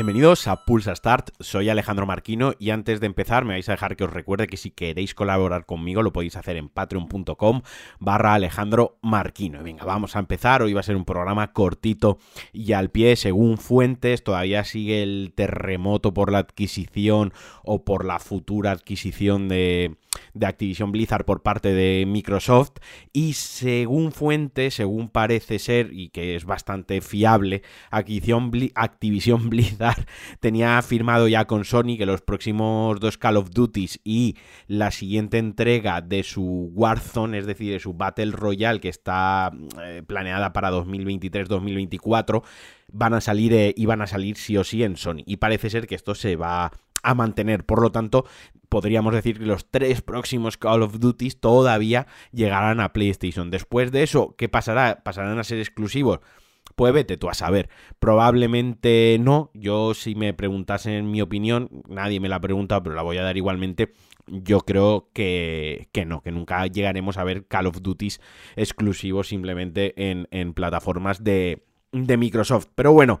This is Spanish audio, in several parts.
Bienvenidos a Pulsa Start, soy Alejandro Marquino y antes de empezar me vais a dejar que os recuerde que si queréis colaborar conmigo lo podéis hacer en patreon.com barra Alejandro Marquino. Y venga, vamos a empezar, hoy va a ser un programa cortito y al pie, según fuentes, todavía sigue el terremoto por la adquisición o por la futura adquisición de, de Activision Blizzard por parte de Microsoft. Y según fuentes, según parece ser y que es bastante fiable, Activision, Activision Tenía firmado ya con Sony que los próximos dos Call of Duties y la siguiente entrega de su Warzone, es decir, de su Battle Royale que está eh, planeada para 2023-2024, van a salir eh, y van a salir sí o sí en Sony. Y parece ser que esto se va a mantener. Por lo tanto, podríamos decir que los tres próximos Call of Duty todavía llegarán a PlayStation. Después de eso, ¿qué pasará? ¿Pasarán a ser exclusivos? Pues vete tú a saber. Probablemente no. Yo, si me preguntasen mi opinión, nadie me la ha preguntado, pero la voy a dar igualmente. Yo creo que, que no, que nunca llegaremos a ver Call of Duty exclusivos simplemente en, en plataformas de, de Microsoft. Pero bueno,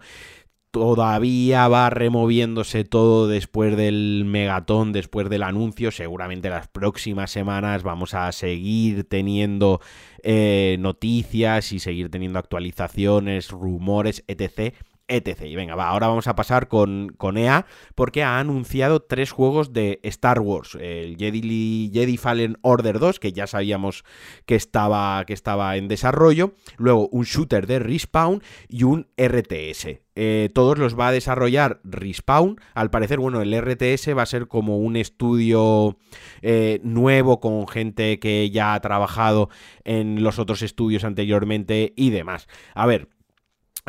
todavía va removiéndose todo después del megatón, después del anuncio. Seguramente las próximas semanas vamos a seguir teniendo eh, noticias y seguir teniendo actualizaciones, rumores, etc etc. Y venga, va, ahora vamos a pasar con, con, EA porque ha anunciado tres juegos de Star Wars. El Jedi, Jedi Fallen Order 2, que ya sabíamos que estaba, que estaba en desarrollo. Luego un shooter de Respawn y un RTS. Eh, todos los va a desarrollar Respawn. Al parecer, bueno, el RTS va a ser como un estudio eh, nuevo con gente que ya ha trabajado en los otros estudios anteriormente y demás. A ver,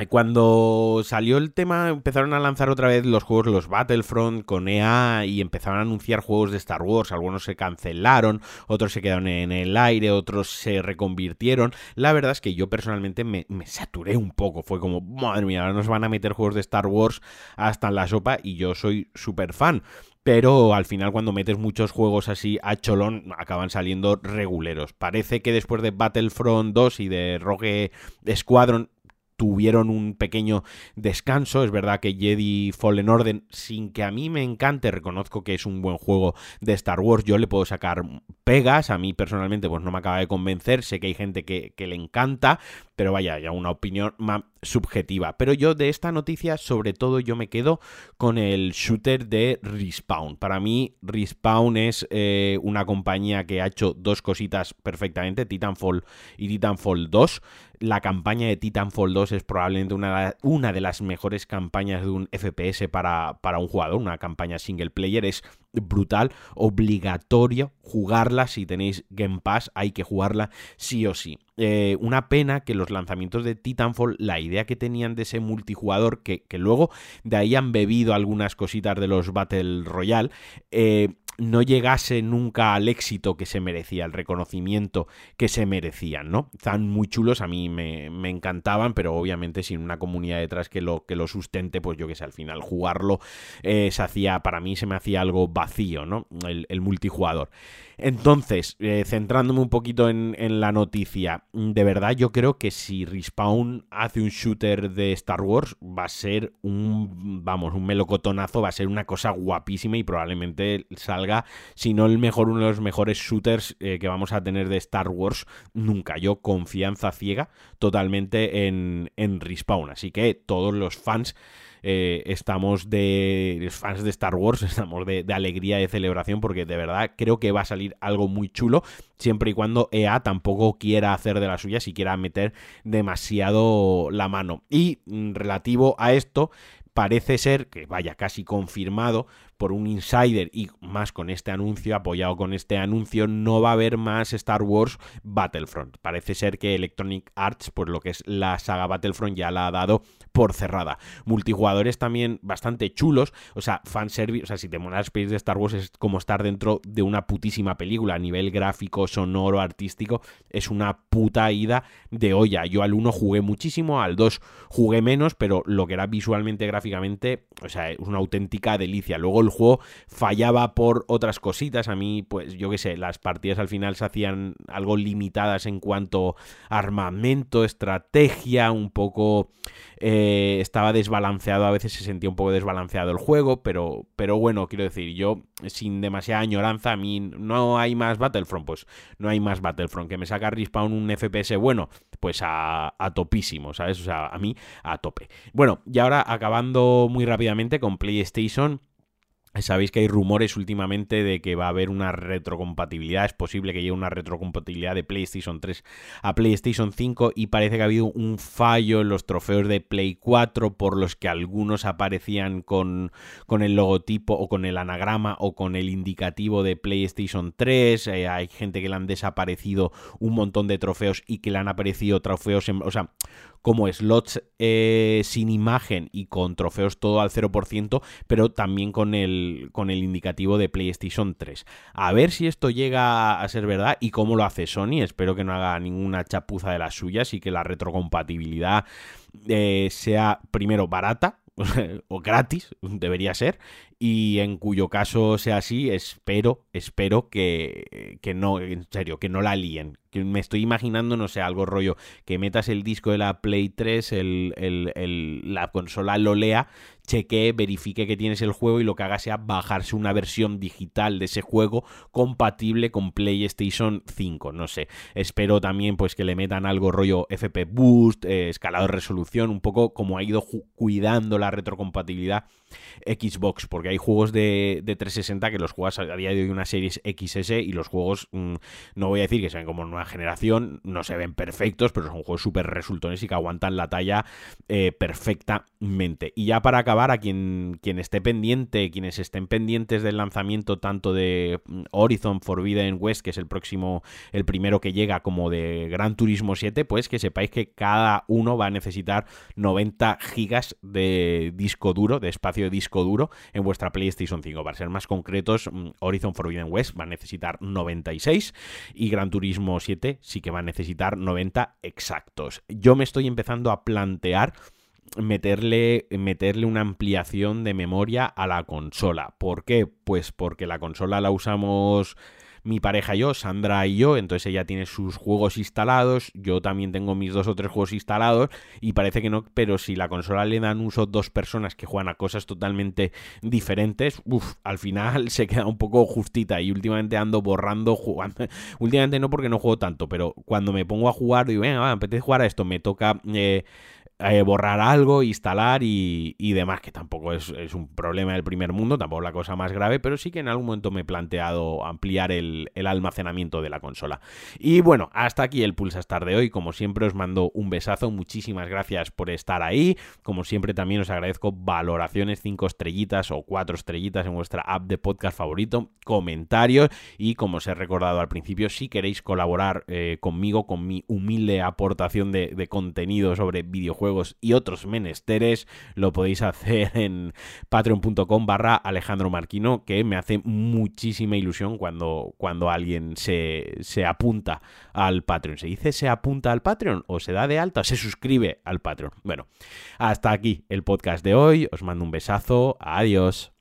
cuando salió el tema empezaron a lanzar otra vez los juegos, los Battlefront con EA y empezaron a anunciar juegos de Star Wars, algunos se cancelaron, otros se quedaron en el aire, otros se reconvirtieron. La verdad es que yo personalmente me, saturé un poco, fue como, madre mía, ahora nos van a meter juegos de Star Wars hasta en la sopa y yo soy súper fan pero al final cuando metes muchos juegos así a cholón acaban saliendo reguleros. Parece que después de Battlefront 2 y de Rogue Squadron tuvieron un pequeño descanso. Es verdad que Jedi Fallen Order, sin que a mí me encante, reconozco que es un buen juego de Star Wars. Yo le puedo sacar pegas. A mí personalmente, pues no me acaba de convencer. Sé que hay gente que, le encanta, pero vaya, ya una opinión subjetiva. Pero yo de esta noticia, sobre todo, yo me quedo con el shooter de Respawn. Para mí, Respawn es eh, una compañía que ha hecho dos cositas perfectamente: Titanfall y Titanfall 2 la campaña de Titanfall 2 es probablemente una, una de las mejores campañas de un FPS para, para, un jugador, una campaña single player, es brutal, obligatorio jugarla si tenéis Game Pass, hay que jugarla sí o sí. Eh, una pena que los lanzamientos de Titanfall, la idea que tenían de ese multijugador, que, que luego de ahí han bebido algunas cositas de los Battle Royale, eh, no llegase nunca al éxito que se merecía, el reconocimiento que se merecían, ¿no? Están muy chulos, a mí me, encantaban, pero obviamente sin una comunidad detrás que lo, que lo sustente, pues yo que sé, al final jugarlo eh, se hacía, para mí se me hacía algo vacío, ¿no? el multijugador. Entonces, eh, centrándome un poquito en, la noticia, de verdad yo creo que si Respawn hace un shooter de Star Wars, va a ser un, vamos, un melocotonazo, va a ser una cosa guapísima y probablemente salga, si no el mejor, uno de los mejores shooters eh, que vamos a tener de Star Wars nunca. Yo confianza ciega totalmente en, en Respawn, así que todos los fans eh, estamos de fans de Star Wars, estamos de, alegría, de celebración, porque de verdad creo que va a salir algo muy chulo, siempre y cuando EA tampoco quiera hacer de la suya, si quiera meter demasiado la mano. Y mm, relativo a esto, parece ser que vaya casi confirmado por un insider y más con este anuncio, apoyado con este anuncio, no va a haber más Star Wars Battlefront. Parece ser que Electronic Arts, por lo que es la saga Battlefront, ya la ha dado por cerrada. Multijugadores también bastante chulos, o sea, fanservice, o sea, si te mola Space de Star Wars es como estar dentro de una putísima película a nivel gráfico, sonoro, artístico, es una puta ida de olla. Yo al 1 jugué muchísimo, al 2 jugué menos, pero lo que era visualmente, gráficamente, o sea, es una auténtica delicia. Luego el juego fallaba por otras cositas. A mí, pues yo qué sé, las partidas al final se hacían algo limitadas en cuanto a armamento, estrategia, un poco eh, estaba desbalanceado, a veces se sentía un poco desbalanceado el juego, pero, pero bueno, quiero decir, yo sin demasiada añoranza, a mí no hay más Battlefront, pues no hay más Battlefront. Que me saca Respawn un FPS bueno, pues a, a topísimo, ¿sabes? O sea, a mí a tope. Bueno, y ahora acabando muy rápidamente con PlayStation. Sabéis que hay rumores últimamente de que va a haber una retrocompatibilidad, es posible que llegue una retrocompatibilidad de PlayStation 3 a PlayStation 5 y parece que ha habido un fallo en los trofeos de Play 4 por los que algunos aparecían con, con el logotipo o con el anagrama o con el indicativo de PlayStation 3, eh, hay gente que le han desaparecido un montón de trofeos y que le han aparecido trofeos, en, o sea, como slots eh, sin imagen y con trofeos todo al 0%, pero también con el, con el indicativo de PlayStation 3. A ver si esto llega a ser verdad y cómo lo hace Sony. Espero que no haga ninguna chapuza de las suyas y que la retrocompatibilidad eh, sea primero barata, o gratis, debería ser, y en cuyo caso sea así, espero, espero que, que no, en serio, que no la líen. Que me estoy imaginando, no sé, algo rollo, que metas el disco de la Play 3, el, el, la consola lo lea, chequee, verifique que tienes el juego y lo que haga sea bajarse una versión digital de ese juego compatible con PlayStation 5, no sé. Espero también pues que le metan algo rollo FP Boost, eh, escalado de resolución, un poco como ha ido cuidando la retrocompatibilidad Xbox, porque hay juegos de, 360 que los juegas a día de hoy una serie XS y los juegos, mm, no voy a decir que se ven como nueva generación, no se ven perfectos, pero son juegos súper resultones y que aguantan la talla eh, perfectamente. Y ya para acabar, a quien, quien esté pendiente, quienes estén pendientes del lanzamiento tanto de mm, Horizon Forbidden West, que es el próximo, el primero que llega, como de Gran Turismo 7, pues que sepáis que cada uno va a necesitar 90 gigas de disco duro, de espacio de disco duro en vuestra PlayStation 5. Para ser más concretos, mm, Horizon Forbidden West va a necesitar 96 y Gran Turismo 7 sí que va a necesitar 90 exactos. Yo me estoy empezando a plantear meterle, meterle una ampliación de memoria a la consola. ¿Por qué? Pues porque la consola la usamos mi pareja y yo, Sandra y yo, entonces ella tiene sus juegos instalados, yo también tengo mis dos o tres juegos instalados y parece que no, pero si la consola le dan uso dos personas que juegan a cosas totalmente diferentes, uff, al final se queda un poco justita y últimamente ando borrando, jugando, últimamente no porque no juego tanto, pero cuando me pongo a jugar, digo, venga, va, apetece jugar a esto, me toca... Eh, eh, borrar algo, instalar y, demás, que tampoco es, un problema del primer mundo, tampoco es la cosa más grave, pero sí que en algún momento me he planteado ampliar el, almacenamiento de la consola. Y bueno, hasta aquí el Pulsastar de hoy, como siempre os mando un besazo, muchísimas gracias por estar ahí, como siempre también os agradezco valoraciones 5 estrellitas o 4 estrellitas en vuestra app de podcast favorito, comentarios. Y como os he recordado al principio, si queréis colaborar eh, conmigo con mi humilde aportación de contenido sobre videojuegos, y otros menesteres, lo podéis hacer en patreon.com barra Alejandro Marquino, que me hace muchísima ilusión cuando, cuando alguien se, se apunta al Patreon. ¿Se dice se apunta al Patreon o se da de alta se suscribe al Patreon? Bueno, hasta aquí el podcast de hoy. Os mando un besazo. Adiós.